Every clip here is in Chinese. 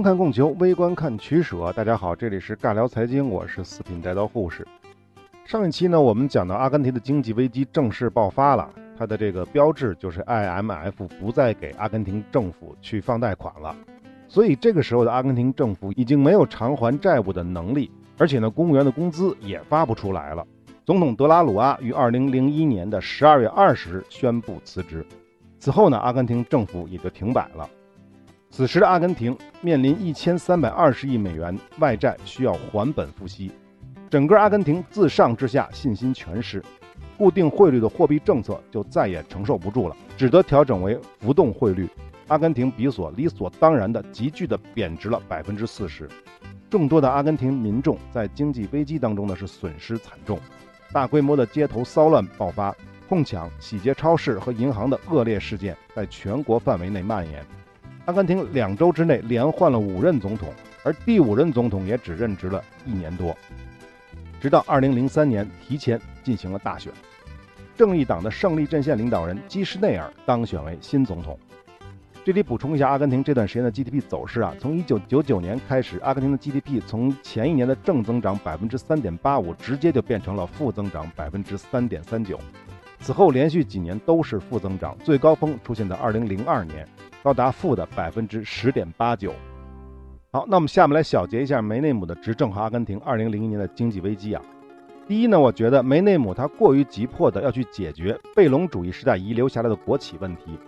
观看供求，微观看取舍。大家好，这里是尬聊财经，我是四品带刀护士。上一期呢，我们讲到阿根廷的经济危机正式爆发了，它的这个标志就是 IMF 不再给阿根廷政府去放贷款了，所以这个时候的阿根廷政府已经没有偿还债务的能力，而且呢，公务员的工资也发不出来了。总统德拉鲁阿于二零零一年的十二月二十日宣布辞职，此后呢，阿根廷政府也就停摆了。此时的阿根廷面临一千三百二十亿美元外债需要还本付息。整个阿根廷自上至下信心全失，固定汇率的货币政策就再也承受不住了，只得调整为浮动汇率。阿根廷比索理所当然的急剧的贬值了百分之四十，众多的阿根廷民众在经济危机当中呢是损失惨重，大规模的街头骚乱爆发，哄抢、洗劫超市和银行的恶劣事件在全国范围内蔓延。阿根廷两周之内连换了五任总统，而第五任总统也只任职了一年多。直到二零零三年提前进行了大选，正义党的胜利阵线领导人基什内尔当选为新总统。这里补充一下，阿根廷这段时间的 GDP 走势啊，从一九九九年开始，阿根廷的 GDP 从前一年的正增长百分之三点八五，直接就变成了负增长百分之三点三九。此后连续几年都是负增长，最高峰出现在二零零二年，高达负的百分之十点八九。好，那我们下面来小结一下梅内姆的执政和阿根廷2001年的经济危机啊。第一呢，我觉得梅内姆他过于急迫的要去解决贝隆主义时代遗留下来的国企问题。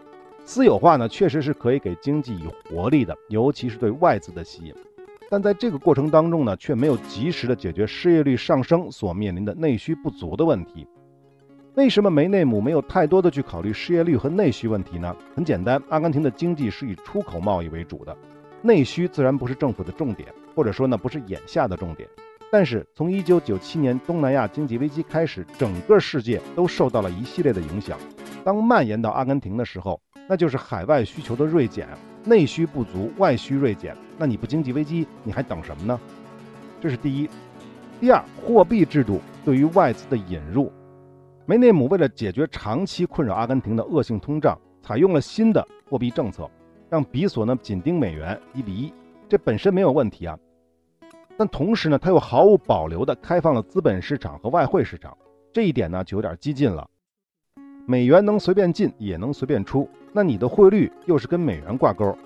私有化呢，确实是可以给经济以活力的，尤其是对外资的吸引。但在这个过程当中呢，却没有及时的解决失业率上升所面临的内需不足的问题。为什么梅内姆没有太多的去考虑失业率和内需问题呢？很简单，阿根廷的经济是以出口贸易为主的。内需自然不是政府的重点，或者说呢不是眼下的重点。但是从1997年东南亚经济危机开始，整个世界都受到了一系列的影响。当蔓延到阿根廷的时候，那就是海外需求的锐减，内需不足，外需锐减。那你不经济危机，你还等什么呢？这是第一。第二，货币制度对于外资的引入，梅内姆为了解决长期困扰阿根廷的恶性通胀，采用了新的货币政策。让比索呢紧盯美元一比一，这本身没有问题啊。但同时呢，他又毫无保留地开放了资本市场和外汇市场，这一点呢就有点激进了。美元能随便进也能随便出，那你的汇率又是跟美元挂钩，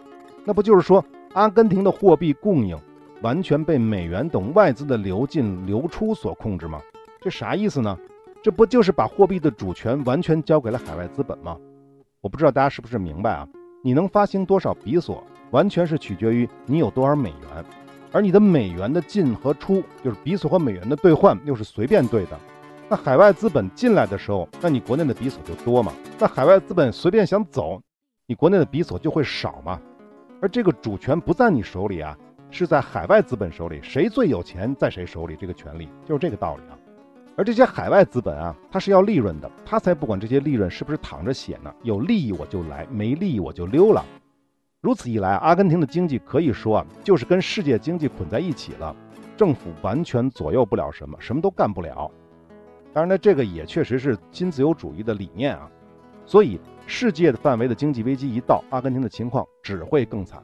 那不就是说阿根廷的货币供应完全被美元等外资的流进流出所控制吗？这啥意思呢？这不就是把货币的主权完全交给了海外资本吗？我不知道大家是不是明白啊？你能发行多少比索，完全是取决于你有多少美元，而你的美元的进和出，就是比索和美元的兑换，又是随便兑的。那海外资本进来的时候，那你国内的比索就多嘛？那海外资本随便想走，你国内的比索就会少嘛？而这个主权不在你手里啊，是在海外资本手里，谁最有钱在谁手里，这个权利就是这个道理啊。而这些海外资本啊，它是要利润的，他才不管这些利润是不是躺着血呢？有利益我就来，没利益我就溜了。如此一来，阿根廷的经济可以说啊，就是跟世界经济捆在一起了，政府完全左右不了什么，什么都干不了。当然呢，这个也确实是新自由主义的理念啊。所以，世界的范围的经济危机一到，阿根廷的情况只会更惨。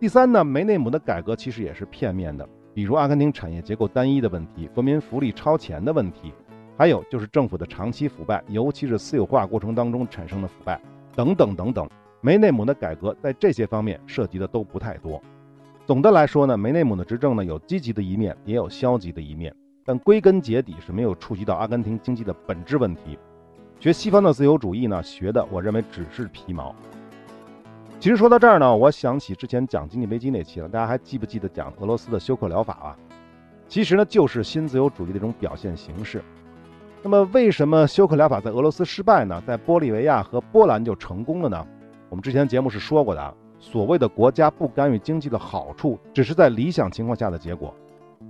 第三呢，梅内姆的改革其实也是片面的。比如阿根廷产业结构单一的问题，国民福利超前的问题，还有就是政府的长期腐败，尤其是私有化过程当中产生的腐败，等等等等。梅内姆的改革在这些方面涉及的都不太多。总的来说呢，梅内姆的执政呢有积极的一面，也有消极的一面，但归根结底是没有触及到阿根廷经济的本质问题。学西方的自由主义呢，学的我认为只是皮毛。其实说到这儿呢，我想起之前讲经济危机那期了，大家还记不记得讲俄罗斯的休克疗法啊？其实呢，就是新自由主义的一种表现形式。那么为什么休克疗法在俄罗斯失败呢？在玻利维亚和波兰就成功了呢？我们之前节目是说过的啊，所谓的国家不干预经济的好处，只是在理想情况下的结果。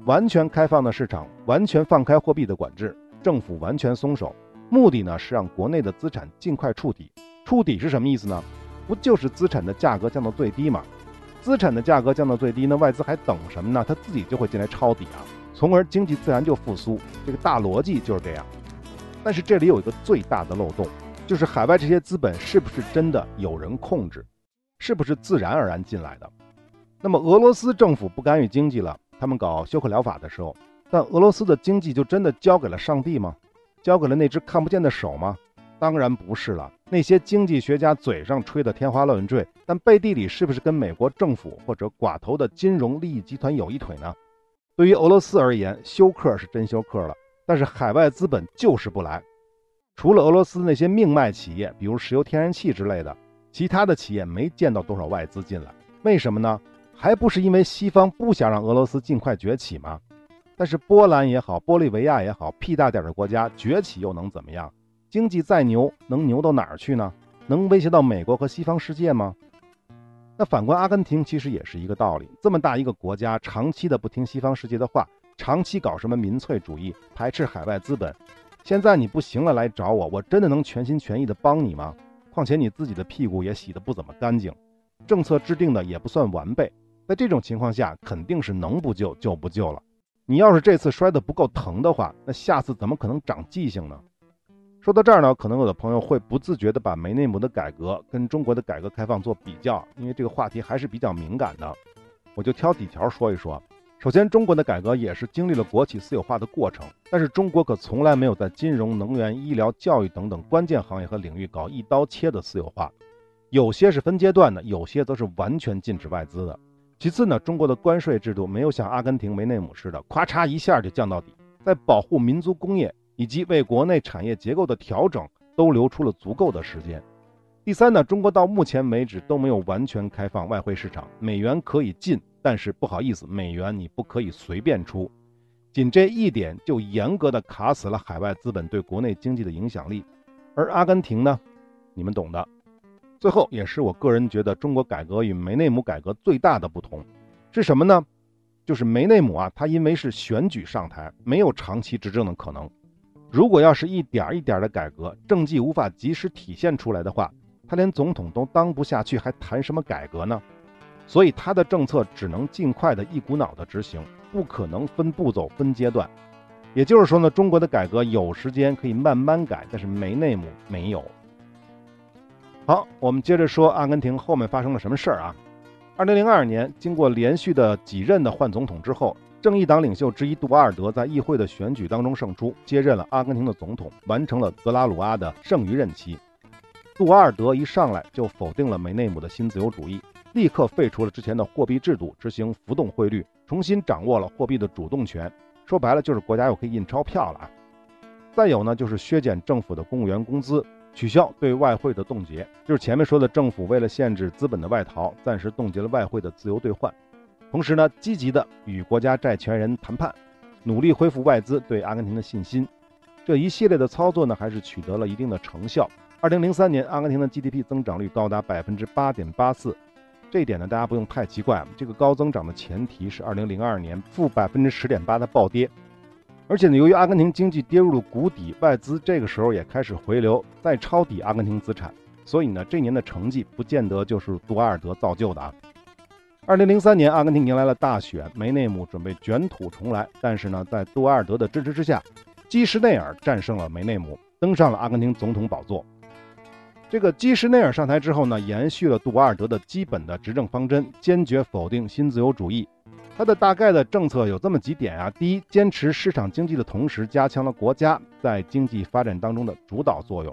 完全开放的市场，完全放开货币的管制，政府完全松手，目的呢是让国内的资产尽快触底。触底是什么意思呢？不就是资产的价格降到最低吗？资产的价格降到最低，那外资还等什么呢？他自己就会进来抄底啊，从而经济自然就复苏。这个大逻辑就是这样。但是这里有一个最大的漏洞，就是海外这些资本是不是真的有人控制？是不是自然而然进来的？那么俄罗斯政府不干预经济了，他们搞休克疗法的时候，但俄罗斯的经济就真的交给了上帝吗？交给了那只看不见的手吗？当然不是了。那些经济学家嘴上吹的天花乱坠，但背地里是不是跟美国政府或者寡头的金融利益集团有一腿呢？对于俄罗斯而言，休克是真休克了，但是海外资本就是不来。除了俄罗斯那些命脉企业，比如石油天然气之类的，其他的企业没见到多少外资进来。为什么呢？还不是因为西方不想让俄罗斯尽快崛起吗？但是波兰也好，玻利维亚也好，屁大点的国家崛起又能怎么样？经济再牛，能牛到哪儿去呢？能威胁到美国和西方世界吗？那反观阿根廷，其实也是一个道理。这么大一个国家，长期的不听西方世界的话，长期搞什么民粹主义，排斥海外资本。现在你不行了，来找我，我真的能全心全意的帮你吗？况且你自己的屁股也洗得不怎么干净，政策制定的也不算完备。在这种情况下，肯定是能不救就不救了。你要是这次摔得不够疼的话，那下次怎么可能长记性呢？说到这儿呢，可能有的朋友会不自觉地把梅内姆的改革跟中国的改革开放做比较，因为这个话题还是比较敏感的。我就挑几条说一说。首先，中国的改革也是经历了国企私有化的过程，但是中国可从来没有在金融、能源、医疗、教育等等关键行业和领域搞一刀切的私有化，有些是分阶段的，有些则是完全禁止外资的。其次呢，中国的关税制度没有像阿根廷梅内姆似的，咔嚓一下就降到底，在保护民族工业以及为国内产业结构的调整都留出了足够的时间。第三呢，中国到目前为止都没有完全开放外汇市场，美元可以进，但是不好意思，美元你不可以随便出。仅这一点就严格的卡死了海外资本对国内经济的影响力。而阿根廷呢，你们懂的。最后，也是我个人觉得中国改革与梅内姆改革最大的不同，是什么呢？就是梅内姆啊，他因为是选举上台，没有长期执政的可能。如果要是一点一点的改革，政绩无法及时体现出来的话，他连总统都当不下去，还谈什么改革呢？所以他的政策只能尽快的一股脑的执行，不可能分步骤、分阶段。也就是说呢，中国的改革有时间可以慢慢改，但是没内幕没有。好，我们接着说阿根廷后面发生了什么事儿啊？二零零二年，经过连续的几任的换总统之后，正义党领袖之一杜瓦尔德在议会的选举当中胜出，接任了阿根廷的总统，完成了德拉鲁阿的剩余任期。杜瓦尔德一上来就否定了梅内姆的新自由主义，立刻废除了之前的货币制度，执行浮动汇率，重新掌握了货币的主动权。说白了，就是国家又可以印钞票了啊。再有呢，就是削减政府的公务员工资。取消对外汇的冻结，就是前面说的政府为了限制资本的外逃，暂时冻结了外汇的自由兑换。同时呢，积极的与国家债权人谈判，努力恢复外资对阿根廷的信心。这一系列的操作呢，还是取得了一定的成效。二零零三年，阿根廷的 GDP 增长率高达百分之八点八四，这一点呢，大家不用太奇怪。这个高增长的前提是二零零二年负百分之十点八的暴跌。而且呢，由于阿根廷经济跌入了谷底，外资这个时候也开始回流，再抄底阿根廷资产，所以呢，这年的成绩不见得就是杜瓦尔德造就的啊。二零零三年，阿根廷迎来了大选，梅内姆准备卷土重来，但是呢，在杜瓦尔德的支持之下，基什内尔战胜了梅内姆，登上了阿根廷总统宝座。这个基什内尔上台之后呢，延续了杜瓦尔德的基本的执政方针，坚决否定新自由主义。它的大概的政策有这么几点啊：第一，坚持市场经济的同时，加强了国家在经济发展当中的主导作用；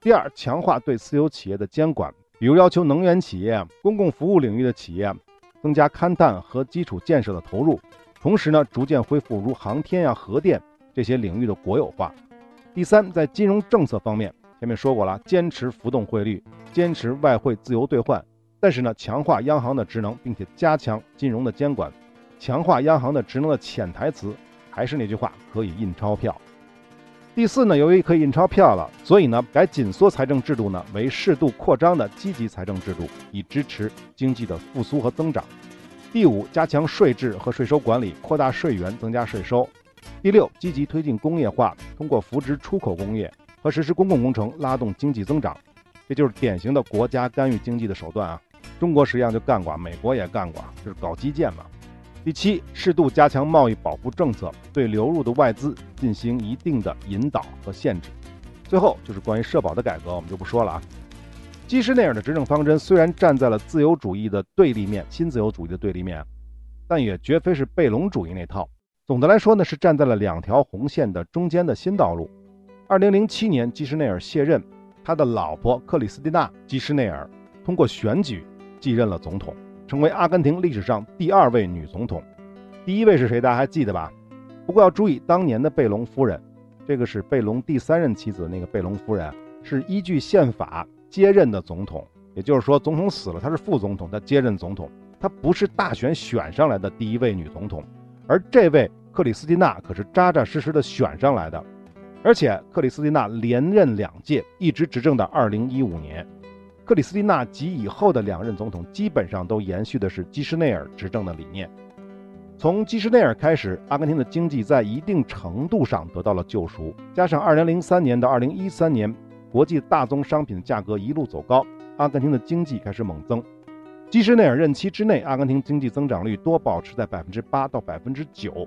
第二，强化对私有企业的监管，比如要求能源企业、公共服务领域的企业增加勘探和基础建设的投入，同时呢，逐渐恢复如航天呀、核电这些领域的国有化；第三，在金融政策方面，前面说过了，坚持浮动汇率，坚持外汇自由兑换。但是呢，强化央行的职能，并且加强金融的监管，强化央行的职能的潜台词还是那句话，可以印钞票。第四呢，由于可以印钞票了，所以呢，改紧缩财政制度呢为适度扩张的积极财政制度，以支持经济的复苏和增长。第五，加强税制和税收管理，扩大税源，增加税收。第六，积极推进工业化，通过扶植出口工业和实施公共工程，拉动经济增长。这就是典型的国家干预经济的手段啊。中国实际上就干过，美国也干过，就是搞基建嘛。第七，适度加强贸易保护政策，对流入的外资进行一定的引导和限制。最后就是关于社保的改革，我们就不说了啊。基什内尔的执政方针虽然站在了自由主义的对立面，新自由主义的对立面，但也绝非是贝隆主义那套。总的来说呢，是站在了两条红线的中间的新道路。二零零七年，基什内尔卸任，他的老婆克里斯蒂娜·基什内尔通过选举继任了总统，成为阿根廷历史上第二位女总统。第一位是谁？大家还记得吧？不过要注意，当年的贝隆夫人，这个是贝隆第三任妻子那个贝隆夫人，是依据宪法接任的总统。也就是说，总统死了，她是副总统，她接任总统，她不是大选选上来的第一位女总统。而这位克里斯蒂娜可是扎扎实实的选上来的，而且克里斯蒂娜连任两届，一直执政到二零一五年。克里斯蒂娜及以后的两任总统基本上都延续的是基什内尔执政的理念。从基什内尔开始，阿根廷的经济在一定程度上得到了救赎。加上2003年到2013年，国际大宗商品的价格一路走高，阿根廷的经济开始猛增。基什内尔任期之内，阿根廷经济增长率多保持在百分之八到百分之九。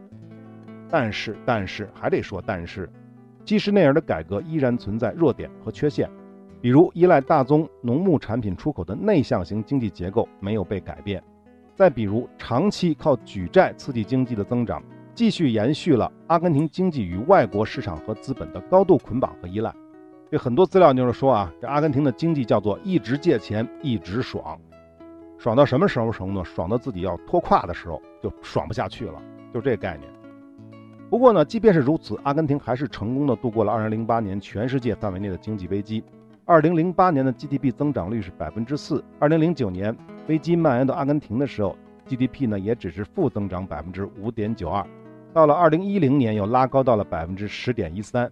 但是，但是还得说，但是，基什内尔的改革依然存在弱点和缺陷，比如依赖大宗农牧产品出口的内向型经济结构没有被改变。再比如，长期靠举债刺激经济的增长，继续延续了阿根廷经济与外国市场和资本的高度捆绑和依赖。这很多资料就是说啊，这阿根廷的经济叫做一直借钱一直爽，爽到什么时候程度？爽到自己要拖胯的时候就爽不下去了，就这概念。不过呢，即便是如此，阿根廷还是成功的度过了2008年全世界范围内的经济危机。2008年的 GDP 增长率是百分之四，2009年。危机蔓延到阿根廷的时候，GDP 呢也只是负增长百分之五点九二，到了二零一零年又拉高到了百分之十点一三。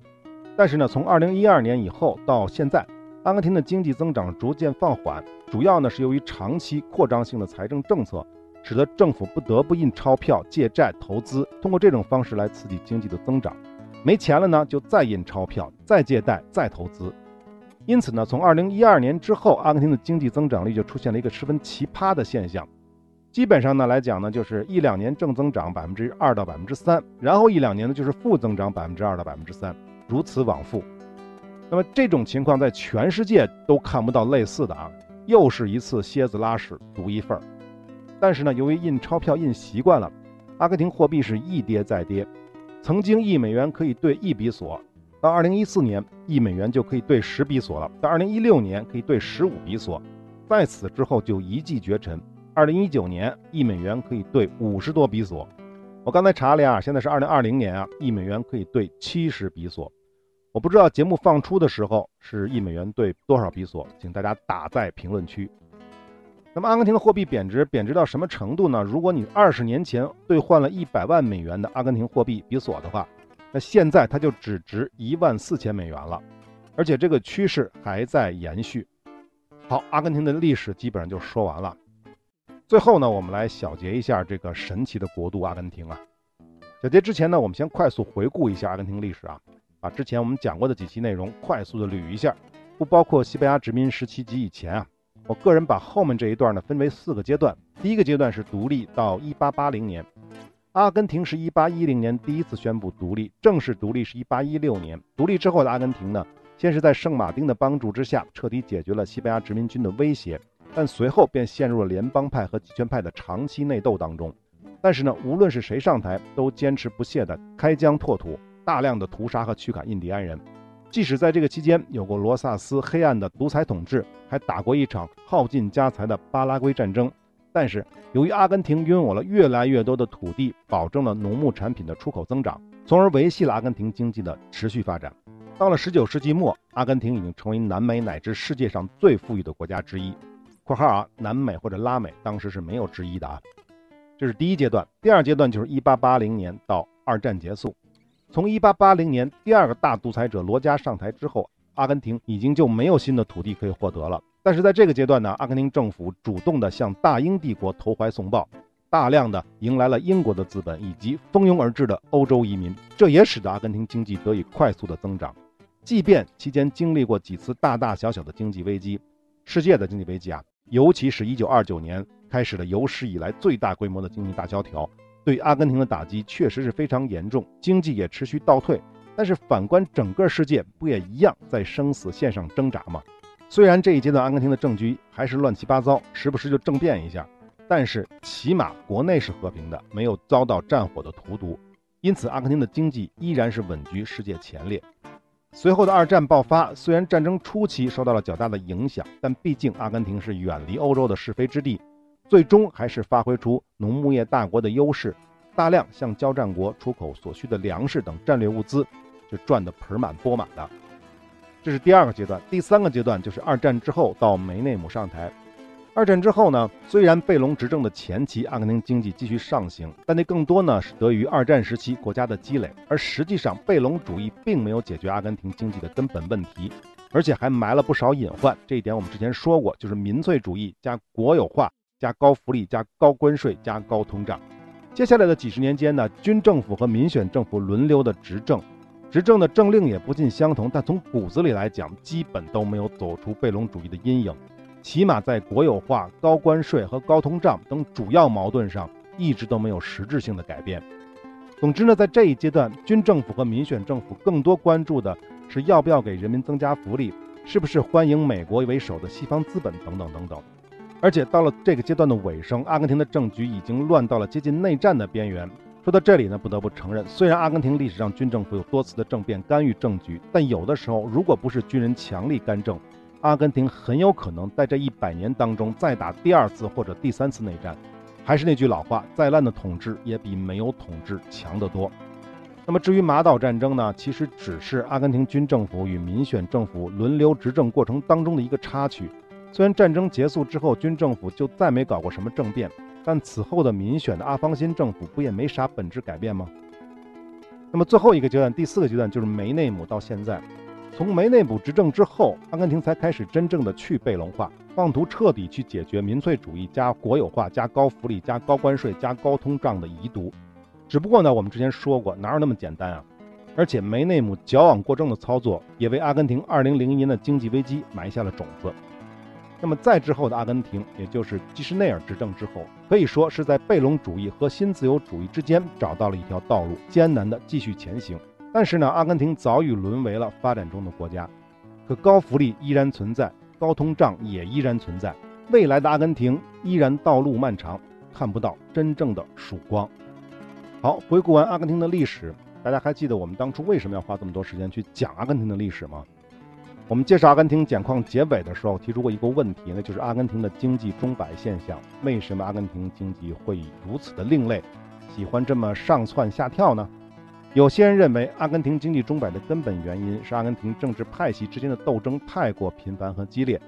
但是呢，从二零一二年以后到现在，阿根廷的经济增长逐渐放缓，主要呢是由于长期扩张性的财政政策，使得政府不得不印钞票、借债投资，通过这种方式来刺激经济的增长。没钱了呢，就再印钞票、再借贷、再投资。因此呢，从二零一二年之后，阿根廷的经济增长率就出现了一个十分奇葩的现象。基本上呢来讲呢，就是一两年正增长百分之二到百分之三，然后一两年呢就是负增长百分之二到百分之三，如此往复。那么这种情况在全世界都看不到类似的啊，又是一次蝎子拉屎独一份儿。但是呢，由于印钞票印习惯了，阿根廷货币是一跌再跌，曾经一美元可以兑一比索。到二零一四年，一美元就可以兑十比索了；到二零一六年，可以兑十五比索，在此之后就一骑绝尘。二零一九年，一美元可以兑五十多比索。我刚才查了呀，现在是二零二零年啊，一美元可以兑七十比索。我不知道节目放出的时候是一美元兑多少比索，请大家打在评论区。那么阿根廷的货币贬值，贬值到什么程度呢？如果你二十年前兑换了一百万美元的阿根廷货币比索的话，那现在它就只值一万四千美元了，而且这个趋势还在延续。好，阿根廷的历史基本上就说完了。最后呢，我们来小结一下这个神奇的国度阿根廷啊。小结之前呢，我们先快速回顾一下阿根廷历史啊，把之前我们讲过的几期内容快速的捋一下，不包括西班牙殖民时期及以前啊。我个人把后面这一段呢分为四个阶段，第一个阶段是独立到一八八零年。阿根廷是一八一零年第一次宣布独立，正式独立是一八一六年。独立之后的阿根廷呢，先是在圣马丁的帮助之下，彻底解决了西班牙殖民军的威胁，但随后便陷入了联邦派和集权派的长期内斗当中。但是呢，无论是谁上台，都坚持不懈地开疆拓土，大量的屠杀和驱赶印第安人。即使在这个期间有过罗萨斯黑暗的独裁统治，还打过一场耗尽家财的巴拉圭战争。但是，由于阿根廷拥有了越来越多的土地，保证了农牧产品的出口增长，从而维系了阿根廷经济的持续发展。到了19世纪末，阿根廷已经成为南美乃至世界上最富裕的国家之一（括号啊，南美或者拉美当时是没有之一的啊）。这是第一阶段。第二阶段就是1880年到二战结束。从1880年第二个大独裁者罗加上台之后，阿根廷已经就没有新的土地可以获得了。但是在这个阶段呢，阿根廷政府主动的向大英帝国投怀送抱，大量的迎来了英国的资本以及蜂拥而至的欧洲移民，这也使得阿根廷经济得以快速的增长。即便期间经历过几次大大小小的经济危机，世界的经济危机啊，尤其是一九二九年开始的有史以来最大规模的经济大萧条，对阿根廷的打击确实是非常严重，经济也持续倒退。但是反观整个世界，不也一样在生死线上挣扎吗？虽然这一阶段阿根廷的政局还是乱七八糟，时不时就政变一下，但是起码国内是和平的，没有遭到战火的荼毒，因此阿根廷的经济依然是稳居世界前列。随后的二战爆发，虽然战争初期受到了较大的影响，但毕竟阿根廷是远离欧洲的是非之地，最终还是发挥出农牧业大国的优势，大量向交战国出口所需的粮食等战略物资，是赚得盆满钵满的。这是第二个阶段，第三个阶段就是二战之后到梅内姆上台。二战之后呢，虽然贝隆执政的前期，阿根廷经济继续上行，但那更多呢是得益于二战时期国家的积累。而实际上，贝隆主义并没有解决阿根廷经济的根本问题，而且还埋了不少隐患。这一点我们之前说过，就是民粹主义加国有化加高福利加高关税加高通胀。接下来的几十年间呢，军政府和民选政府轮流的执政，执政的政令也不尽相同，但从骨子里来讲，基本都没有走出贝隆主义的阴影。起码在国有化、高关税和高通胀等主要矛盾上，一直都没有实质性的改变。总之呢，在这一阶段，军政府和民选政府更多关注的是要不要给人民增加福利，是不是欢迎美国为首的西方资本等等等等。而且到了这个阶段的尾声，阿根廷的政局已经乱到了接近内战的边缘。说到这里呢，不得不承认，虽然阿根廷历史上军政府有多次的政变干预政局，但有的时候如果不是军人强力干政，阿根廷很有可能在这一百年当中再打第二次或者第三次内战。还是那句老话，再烂的统治也比没有统治强得多。那么至于马岛战争呢？其实只是阿根廷军政府与民选政府轮流执政过程当中的一个插曲。虽然战争结束之后，军政府就再没搞过什么政变，但此后的民选的阿方辛政府不也没啥本质改变吗？那么最后一个阶段，第四个阶段就是梅内姆到现在。从梅内姆执政之后，阿根廷才开始真正的去贝隆化，妄图彻底去解决民粹主义加国有化加高福利加高关税加高通胀的遗毒。只不过呢，我们之前说过，哪有那么简单啊？而且梅内姆矫枉过正的操作，也为阿根廷2001年的经济危机埋下了种子。那么再之后的阿根廷，也就是基什内尔执政之后，可以说是在贝隆主义和新自由主义之间找到了一条道路，艰难的继续前行。但是呢，阿根廷早已沦为了发展中的国家，可高福利依然存在，高通胀也依然存在，未来的阿根廷依然道路漫长，看不到真正的曙光。好，回顾完阿根廷的历史，大家还记得我们当初为什么要花这么多时间去讲阿根廷的历史吗？我们介绍阿根廷简况结尾的时候提出过一个问题，那就是阿根廷的经济钟摆现象，为什么阿根廷经济会如此的另类，喜欢这么上蹿下跳呢？有些人认为，阿根廷经济钟摆的根本原因是阿根廷政治派系之间的斗争太过频繁和激烈。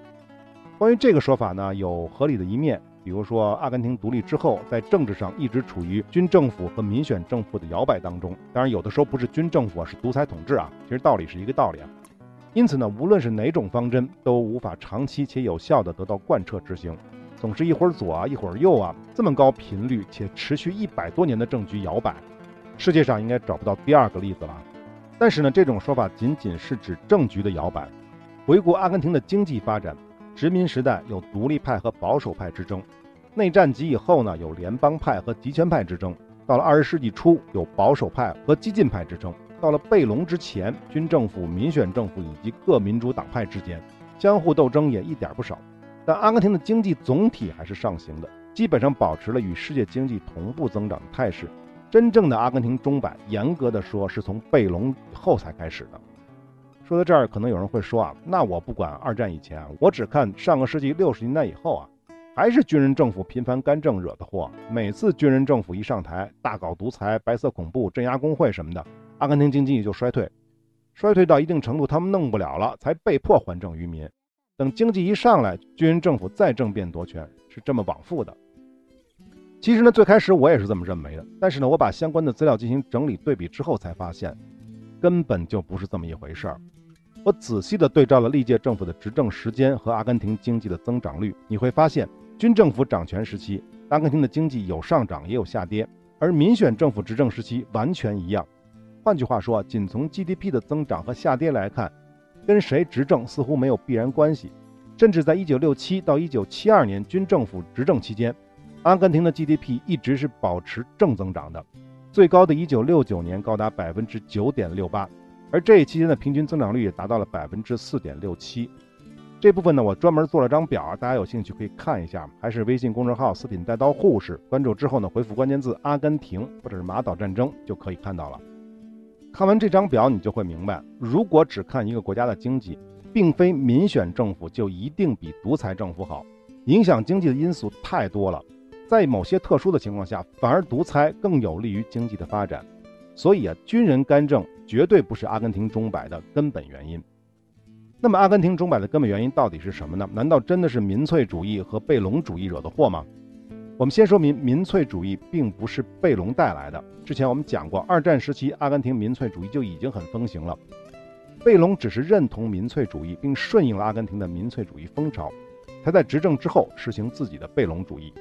关于这个说法呢，有合理的一面，比如说阿根廷独立之后，在政治上一直处于军政府和民选政府的摇摆当中。当然，有的时候不是军政府，是独裁统治啊。其实道理是一个道理啊。因此呢，无论是哪种方针，都无法长期且有效地得到贯彻执行，总是一会儿左啊，一会儿右啊，这么高频率且持续一百多年的政局摇摆。世界上应该找不到第二个例子了，但是呢，这种说法仅仅是指政局的摇摆。回顾阿根廷的经济发展，殖民时代有独立派和保守派之争，内战及以后呢，有联邦派和集权派之争，到了二十世纪初有保守派和激进派之争，到了贝隆之前，军政府、民选政府以及各民主党派之间相互斗争也一点不少。但阿根廷的经济总体还是上行的，基本上保持了与世界经济同步增长的态势。真正的阿根廷钟摆，严格的说，是从贝隆后才开始的。说到这儿，可能有人会说啊，那我不管二战以前，我只看上个世纪六十年代以后啊，还是军人政府频繁干政惹的祸。每次军人政府一上台，大搞独裁、白色恐怖、镇压工会什么的，阿根廷经济就衰退，衰退到一定程度，他们弄不了了，才被迫还政于民。等经济一上来，军人政府再政变夺权，是这么往复的。其实呢，最开始我也是这么认为的，但是呢，我把相关的资料进行整理对比之后，才发现根本就不是这么一回事儿。我仔细的对照了历届政府的执政时间和阿根廷经济的增长率，你会发现，军政府掌权时期，阿根廷的经济有上涨也有下跌，而民选政府执政时期完全一样。换句话说，仅从 GDP 的增长和下跌来看，跟谁执政似乎没有必然关系。甚至在1967到1972年军政府执政期间。阿根廷的 GDP 一直是保持正增长的，最高的1969年高达百分之九点六八，而这一期间的平均增长率也达到了百分之四点六七。这部分呢，我专门做了张表，大家有兴趣可以看一下。还是微信公众号“四品带刀护士”，关注之后呢，回复关键字“阿根廷”或者是“马岛战争”就可以看到了。看完这张表，你就会明白，如果只看一个国家的经济，并非民选政府就一定比独裁政府好。影响经济的因素太多了，在某些特殊的情况下，反而独裁更有利于经济的发展。所以啊，军人干政绝对不是阿根廷钟摆的根本原因。那么，阿根廷钟摆的根本原因到底是什么呢？难道真的是民粹主义和贝隆主义惹的祸吗？我们先说明，民粹主义并不是贝隆带来的。之前我们讲过，二战时期阿根廷民粹主义就已经很风行了，贝隆只是认同民粹主义，并顺应了阿根廷的民粹主义风潮，他在执政之后实行自己的贝隆主义。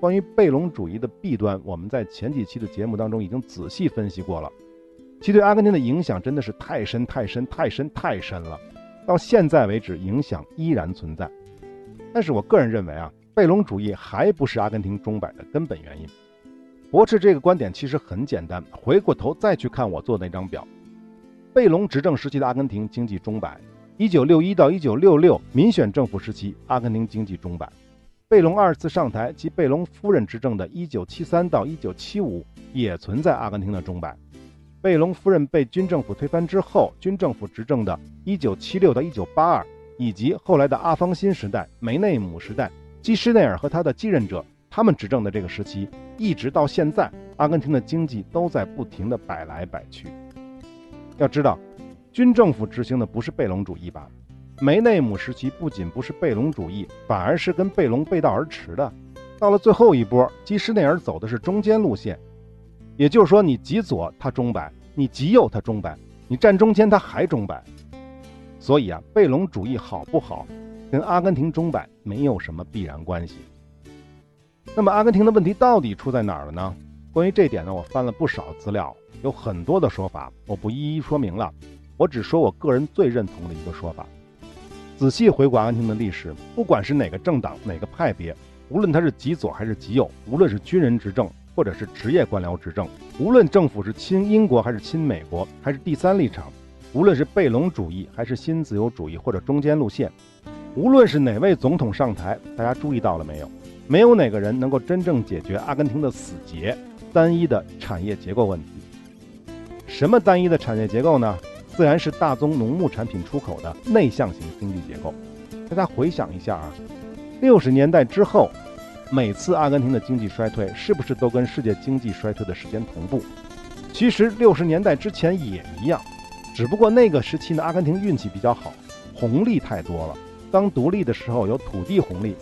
关于贝隆主义的弊端，我们在前几期的节目当中已经仔细分析过了，其对阿根廷的影响真的是太深太深太深太深了。到现在为止，影响依然存在。但是我个人认为啊，贝隆主义还不是阿根廷钟摆的根本原因。驳斥这个观点其实很简单，回过头再去看我做的那张表，贝隆执政时期的阿根廷经济钟摆：1961到1966民选政府时期，阿根廷经济钟摆；贝隆二次上台及贝隆夫人执政的1973到1975也存在阿根廷的钟摆。贝隆夫人被军政府推翻之后，军政府执政的1976到1982，以及后来的阿方辛时代、梅内姆时代、基施内尔和他的继任者他们执政的这个时期，一直到现在，阿根廷的经济都在不停的摆来摆去。要知道，军政府执行的不是贝隆主义吧？梅内姆时期不仅不是贝隆主义，反而是跟贝隆背道而驰的。到了最后一波，基施内尔走的是中间路线。也就是说，你极左他中摆，你极右他中摆，你站中间他还中摆。所以啊，贝隆主义好不好，跟阿根廷中摆没有什么必然关系。那么，阿根廷的问题到底出在哪儿了呢？关于这点呢，我翻了不少资料，有很多的说法，我不一一说明了，我只说我个人最认同的一个说法。仔细回顾阿根廷的历史，不管是哪个政党、哪个派别，无论他是极左还是极右，无论是军人执政。或者是职业官僚执政，无论政府是亲英国还是亲美国，还是第三立场，无论是贝隆主义还是新自由主义或者中间路线，无论是哪位总统上台，大家注意到了没有？没有哪个人能够真正解决阿根廷的死结——单一的产业结构问题。什么单一的产业结构呢？自然是大宗农牧产品出口的内向型经济结构。大家回想一下啊，六十年代之后。每次阿根廷的经济衰退，是不是都跟世界经济衰退的时间同步？其实六十年代之前也一样，只不过那个时期呢，阿根廷运气比较好，红利太多了。刚独立的时候有土地红利，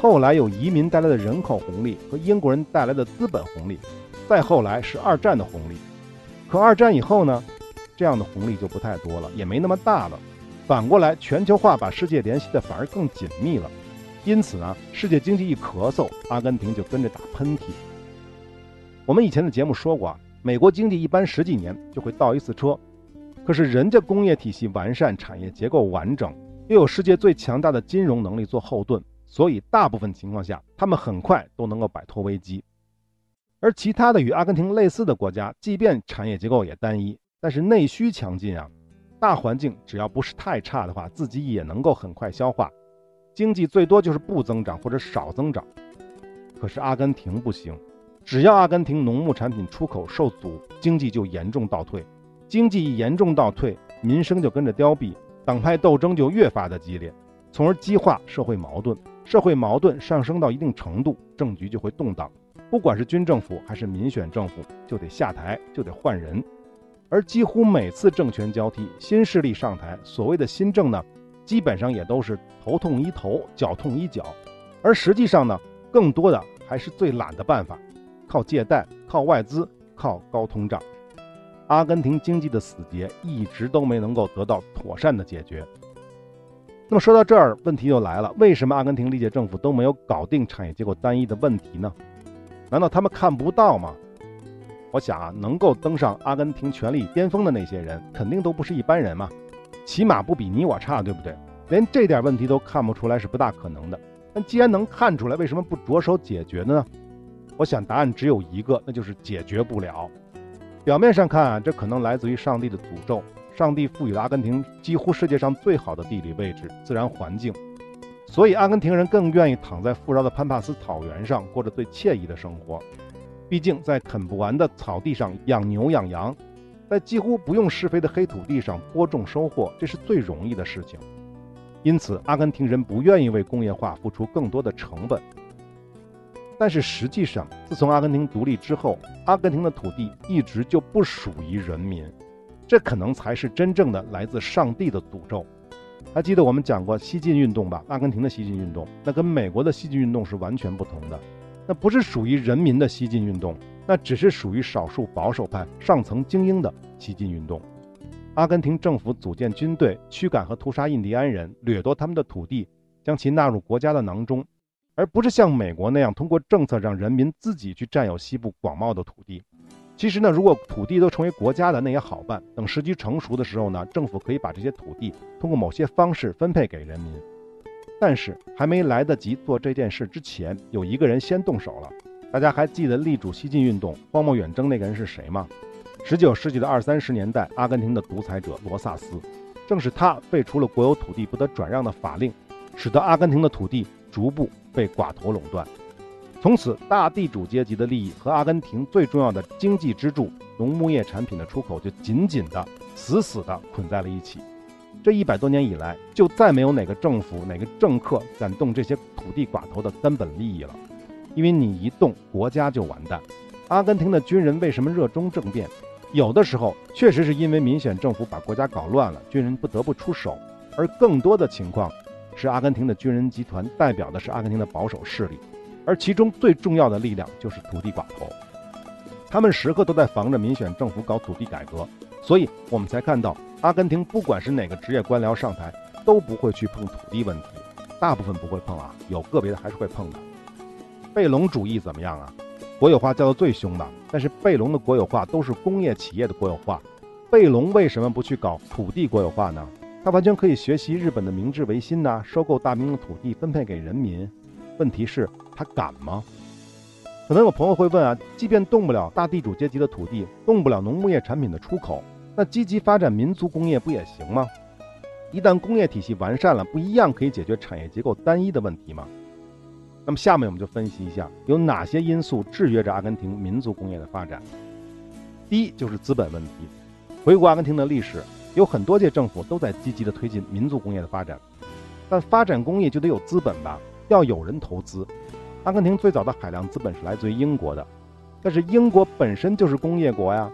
后来有移民带来的人口红利和英国人带来的资本红利，再后来是二战的红利。可二战以后呢，这样的红利就不太多了，也没那么大了。反过来，全球化把世界联系的反而更紧密了。因此呢，世界经济一咳嗽，阿根廷就跟着打喷嚏。我们以前的节目说过啊，美国经济一般十几年就会倒一次车，可是人家工业体系完善，产业结构完整，又有世界最强大的金融能力做后盾，所以大部分情况下，他们很快都能够摆脱危机。而其他的与阿根廷类似的国家，即便产业结构也单一，但是内需强劲啊，大环境只要不是太差的话，自己也能够很快消化。经济最多就是不增长或者少增长，可是阿根廷不行，只要阿根廷农牧产品出口受阻，经济就严重倒退，经济一严重倒退，民生就跟着凋敝，党派斗争就越发的激烈，从而激化社会矛盾，社会矛盾上升到一定程度，政局就会动荡，不管是军政府还是民选政府，就得下台，就得换人，而几乎每次政权交替，新势力上台，所谓的新政呢？基本上也都是头痛医头，脚痛医脚，而实际上呢，更多的还是最懒的办法，靠借贷、靠外资、靠高通胀。阿根廷经济的死结一直都没能够得到妥善的解决。那么说到这儿，问题就来了：为什么阿根廷历届政府都没有搞定产业结构单一的问题呢？难道他们看不到吗？我想啊，能够登上阿根廷权力巅峰的那些人，肯定都不是一般人嘛。起码不比你我差，对不对？连这点问题都看不出来是不大可能的。但既然能看出来，为什么不着手解决呢？我想答案只有一个，那就是解决不了。表面上看，这可能来自于上帝的诅咒。上帝赋予了阿根廷几乎世界上最好的地理位置、自然环境，所以阿根廷人更愿意躺在富饶的潘帕斯草原上过着最惬意的生活。毕竟，在啃不完的草地上养牛养羊，在几乎不用施肥的黑土地上播种收获，这是最容易的事情。因此，阿根廷人不愿意为工业化付出更多的成本。但是实际上，自从阿根廷独立之后，阿根廷的土地一直就不属于人民，这可能才是真正的来自上帝的诅咒。还记得我们讲过西进运动吧？阿根廷的西进运动，那跟美国的西进运动是完全不同的。那不是属于人民的西进运动，那只是属于少数保守派上层精英的西进运动。阿根廷政府组建军队，驱赶和屠杀印第安人，掠夺他们的土地，将其纳入国家的囊中，而不是像美国那样通过政策让人民自己去占有西部广袤的土地。其实呢，如果土地都成为国家的，那也好办。等时机成熟的时候呢，政府可以把这些土地通过某些方式分配给人民。但是还没来得及做这件事之前，有一个人先动手了。大家还记得力主西进运动、荒漠远征那个人是谁吗？十九世纪的二三十年代，阿根廷的独裁者罗萨斯，正是他废除了国有土地不得转让的法令，使得阿根廷的土地逐步被寡头垄断。从此，大地主阶级的利益和阿根廷最重要的经济支柱农牧业产品的出口就紧紧的、死死的捆在了一起。这一百多年以来，就再没有哪个政府、哪个政客敢动这些土地寡头的根本利益了，因为你一动，国家就完蛋。阿根廷的军人为什么热衷政变？有的时候确实是因为民选政府把国家搞乱了，军人不得不出手；而更多的情况是阿根廷的军人集团代表的是阿根廷的保守势力。而其中最重要的力量就是土地寡头，他们时刻都在防着民选政府搞土地改革，所以我们才看到阿根廷不管是哪个职业官僚上台，都不会去碰土地问题，大部分不会碰啊，有个别的还是会碰的。贝隆主义怎么样啊？国有化叫的最凶的，但是贝隆的国有化都是工业企业的国有化，贝隆为什么不去搞土地国有化呢？他完全可以学习日本的明治维新呐，收购大名的土地分配给人民。问题是，他敢吗？可能有朋友会问啊，即便动不了大地主阶级的土地，动不了农牧业产品的出口，那积极发展民族工业不也行吗？一旦工业体系完善了，不一样可以解决产业结构单一的问题吗？那么下面我们就分析一下，有哪些因素制约着阿根廷民族工业的发展。第一就是资本问题。回顾阿根廷的历史，有很多届政府都在积极的推进民族工业的发展，但发展工业就得有资本吧。要有人投资，阿根廷最早的海量资本是来自于英国的，但是英国本身就是工业国呀，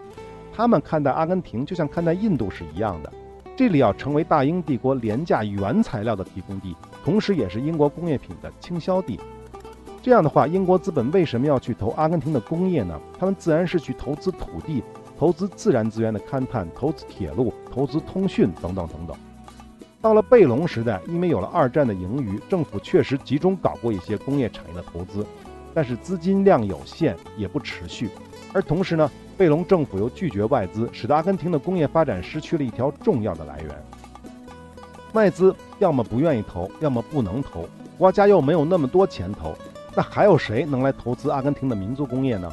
他们看待阿根廷就像看待印度是一样的，这里要成为大英帝国廉价原材料的提供地，同时也是英国工业品的倾销地。这样的话，英国资本为什么要去投阿根廷的工业呢？他们自然是去投资土地、投资自然资源的勘探、投资铁路、投资通讯等等等等。到了贝隆时代，因为有了二战的盈余，政府确实集中搞过一些工业产业的投资，但是资金量有限，也不持续。而同时呢，贝隆政府又拒绝外资，使得阿根廷的工业发展失去了一条重要的来源。外资要么不愿意投，要么不能投，国家又没有那么多钱投，那还有谁能来投资阿根廷的民族工业呢？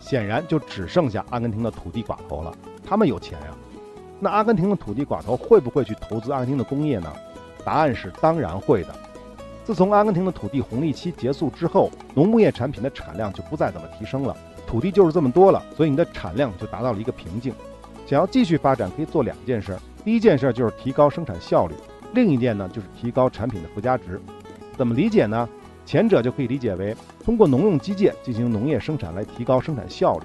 显然就只剩下阿根廷的土地寡头了，他们有钱呀。那阿根廷的土地寡头会不会去投资阿根廷的工业呢？答案是当然会的。自从阿根廷的土地红利期结束之后，农牧业产品的产量就不再怎么提升了，土地就是这么多了，所以你的产量就达到了一个瓶颈。想要继续发展，可以做两件事：第一件事就是提高生产效率，另一件呢就是提高产品的附加值。怎么理解呢？前者就可以理解为通过农用机械进行农业生产来提高生产效率。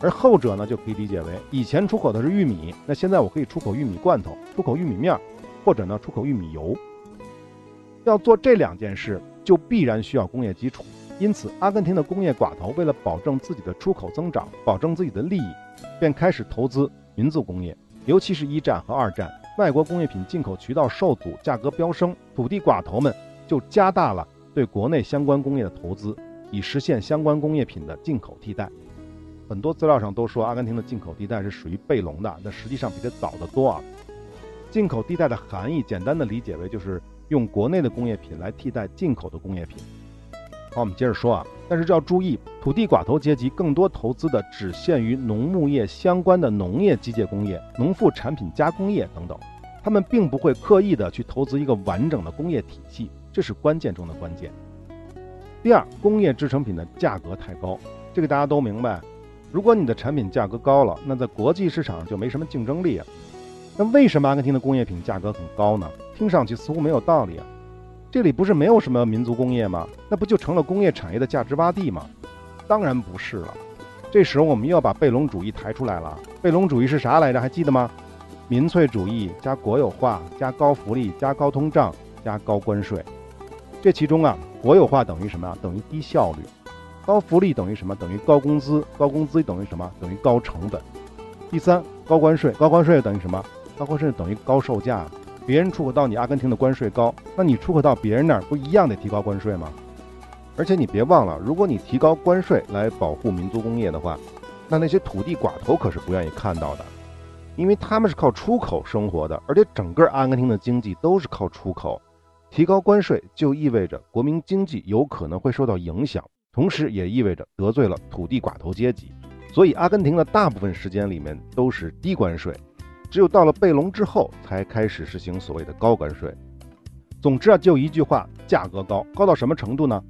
而后者呢，就可以理解为以前出口的是玉米，那现在我可以出口玉米罐头，出口玉米面，或者呢出口玉米油。要做这两件事，就必然需要工业基础。因此，阿根廷的工业寡头为了保证自己的出口增长，保证自己的利益，便开始投资民族工业。尤其是一战和二战，外国工业品进口渠道受阻，价格飙升，土地寡头们就加大了对国内相关工业的投资，以实现相关工业品的进口替代。很多资料上都说阿根廷的进口地带是属于贝隆的，那实际上比它早得多啊。进口地带的含义，简单的理解为就是用国内的工业品来替代进口的工业品。好，我们接着说啊，但是要注意，土地寡头阶级更多投资的只限于农牧业相关的农业机械工业、农副产品加工业等等，他们并不会刻意的去投资一个完整的工业体系，这是关键中的关键。第二，工业制成品的价格太高，这个大家都明白。如果你的产品价格高了，那在国际市场就没什么竞争力啊。那为什么阿根廷的工业品价格很高呢？听上去似乎没有道理啊。这里不是没有什么民族工业吗？那不就成了工业产业的价值洼地吗？当然不是了。这时候我们又要把贝隆主义抬出来了。贝隆主义是啥来着？还记得吗？民粹主义加国有化加高福利加高通胀加高关税。这其中啊，国有化等于什么啊？等于低效率。高福利等于什么？等于高工资。高工资等于什么？等于高成本。第三，高关税。高关税等于什么？高关税等于高售价。别人出口到你阿根廷的关税高，那你出口到别人那儿不一样得提高关税吗？而且你别忘了，如果你提高关税来保护民族工业的话，那那些土地寡头可是不愿意看到的，因为他们是靠出口生活的，而且整个阿根廷的经济都是靠出口。提高关税就意味着国民经济有可能会受到影响，同时也意味着得罪了土地寡头阶级。所以，阿根廷的大部分时间里面都是低关税。只有到了贝隆之后，才开始实行所谓的高关税。总之啊，就一句话，价格高，高到什么程度呢？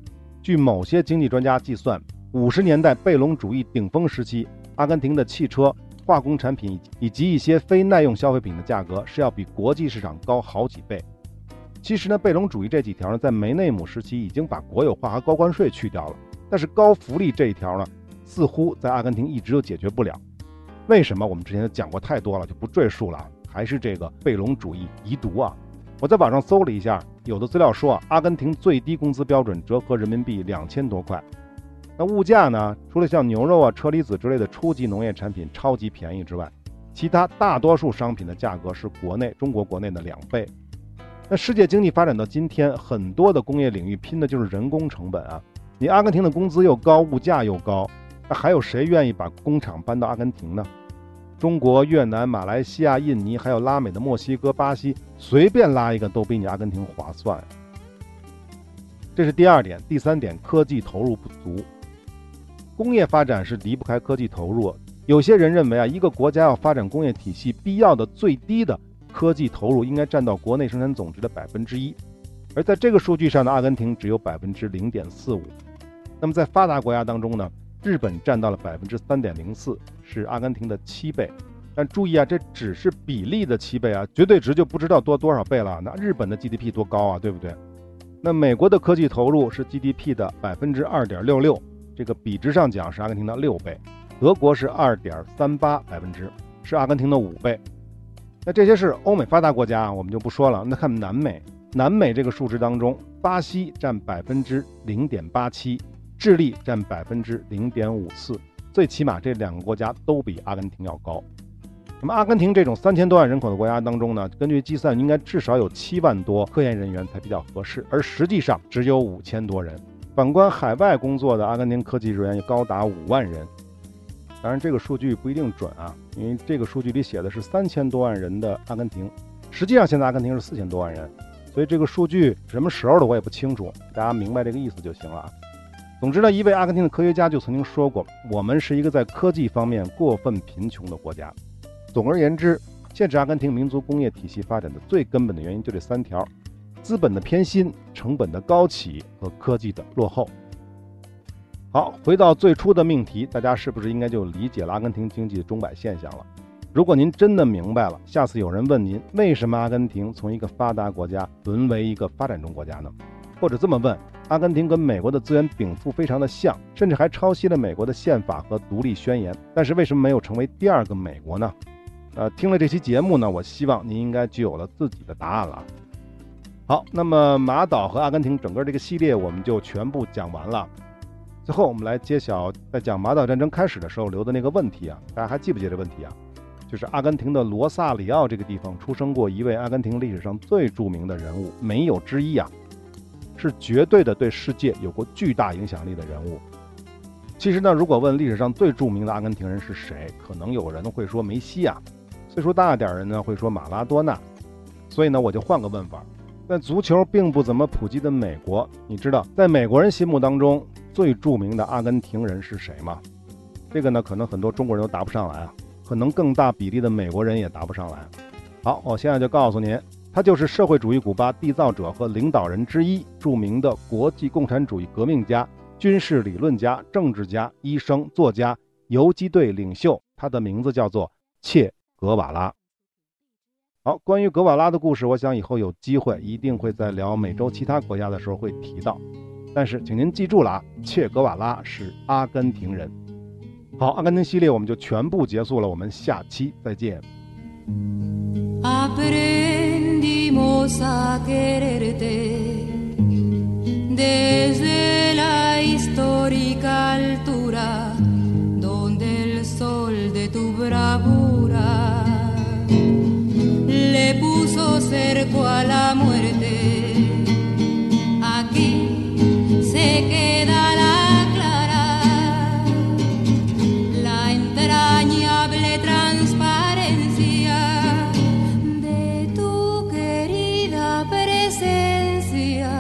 据某些经济专家计算，五十年代贝隆主义顶峰时期，阿根廷的汽车、化工产品以及一些非耐用消费品的价格是要比国际市场高好几倍。其实呢，贝隆主义这几条呢，在梅内姆时期已经把国有化和高关税去掉了，但是高福利这一条呢，似乎在阿根廷一直都解决不了。为什么我们之前讲过太多了，就不赘述了。还是这个贝隆主义遗毒啊！我在网上搜了一下，有的资料说，阿根廷最低工资标准折合人民币两千多块。那物价呢？除了像牛肉啊、车厘子之类的初级农业产品超级便宜之外，其他大多数商品的价格是国内中国国内的两倍。那世界经济发展到今天，很多的工业领域拼的就是人工成本啊！你阿根廷的工资又高，物价又高。那还有谁愿意把工厂搬到阿根廷呢？中国、越南、马来西亚、印尼，还有拉美的墨西哥、巴西，随便拉一个都比你阿根廷划算。这是第二点，第三点，科技投入不足。工业发展是离不开科技投入。有些人认为啊，一个国家要发展工业体系，必要的最低的科技投入应该占到国内生产总值的百分之一，而在这个数据上的阿根廷只有百分之零点四五。那么在发达国家当中呢？日本占到了百分之三点零四，是阿根廷的七倍。但注意啊，这只是比例的七倍啊，绝对值就不知道多多少倍了。那日本的 GDP 多高啊，对不对？那美国的科技投入是 GDP 的百分之二点六六，这个比值上讲是阿根廷的六倍。德国是二点三八百分之，是阿根廷的五倍。那这些是欧美发达国家啊，我们就不说了。那看南美，南美这个数值当中，巴西占百分之零点八七。智利占百分之零点五四，最起码这两个国家都比阿根廷要高。那么阿根廷这种三千多万人口的国家当中呢，根据计算应该至少有七万多科研人员才比较合适，而实际上只有五千多人。反观海外工作的阿根廷科技人员高达五万人。当然这个数据不一定准啊，因为这个数据里写的是三千多万人的阿根廷，实际上现在阿根廷是四千多万人，所以这个数据什么时候的我也不清楚，大家明白这个意思就行了啊。总之呢，一位阿根廷的科学家就曾经说过：“我们是一个在科技方面过分贫穷的国家。”总而言之，限制阿根廷民族工业体系发展的最根本的原因就这三条：资本的偏心、成本的高企和科技的落后。好，回到最初的命题，大家是不是应该就理解了阿根廷经济的钟摆现象了？如果您真的明白了，下次有人问您为什么阿根廷从一个发达国家沦为一个发展中国家呢？或者这么问。阿根廷跟美国的资源禀赋非常的像，甚至还抄袭了美国的宪法和独立宣言。但是为什么没有成为第二个美国呢？呃，听了这期节目呢，我希望您应该就有了自己的答案了。好，那么马岛和阿根廷整个这个系列我们就全部讲完了。最后我们来揭晓在讲马岛战争开始的时候留的那个问题啊，大家还记不记得问题啊？就是阿根廷的罗萨里奥这个地方出生过一位阿根廷历史上最著名的人物，没有之一啊。是绝对的对世界有过巨大影响力的人物。其实呢，如果问历史上最著名的阿根廷人是谁，可能有人会说梅西啊；岁数大点人呢会说马拉多纳。所以呢，我就换个问法：在足球并不怎么普及的美国，你知道在美国人心目当中最著名的阿根廷人是谁吗？这个呢，可能很多中国人都答不上来啊，可能更大比例的美国人也答不上来。好，我现在就告诉您。他就是社会主义古巴缔造者和领导人之一，著名的国际共产主义革命家、军事理论家、政治家、医生、作家、游击队领袖。他的名字叫做切格瓦拉。好，关于格瓦拉的故事，我想以后有机会一定会在聊美洲其他国家的时候会提到。但是，请您记住了啊，切格瓦拉是阿根廷人。好，阿根廷系列我们就全部结束了，我们下期再见。le puso cerco a la muerte. Aquí se queda la clara, la entrañable transparencia de tu querida presencia.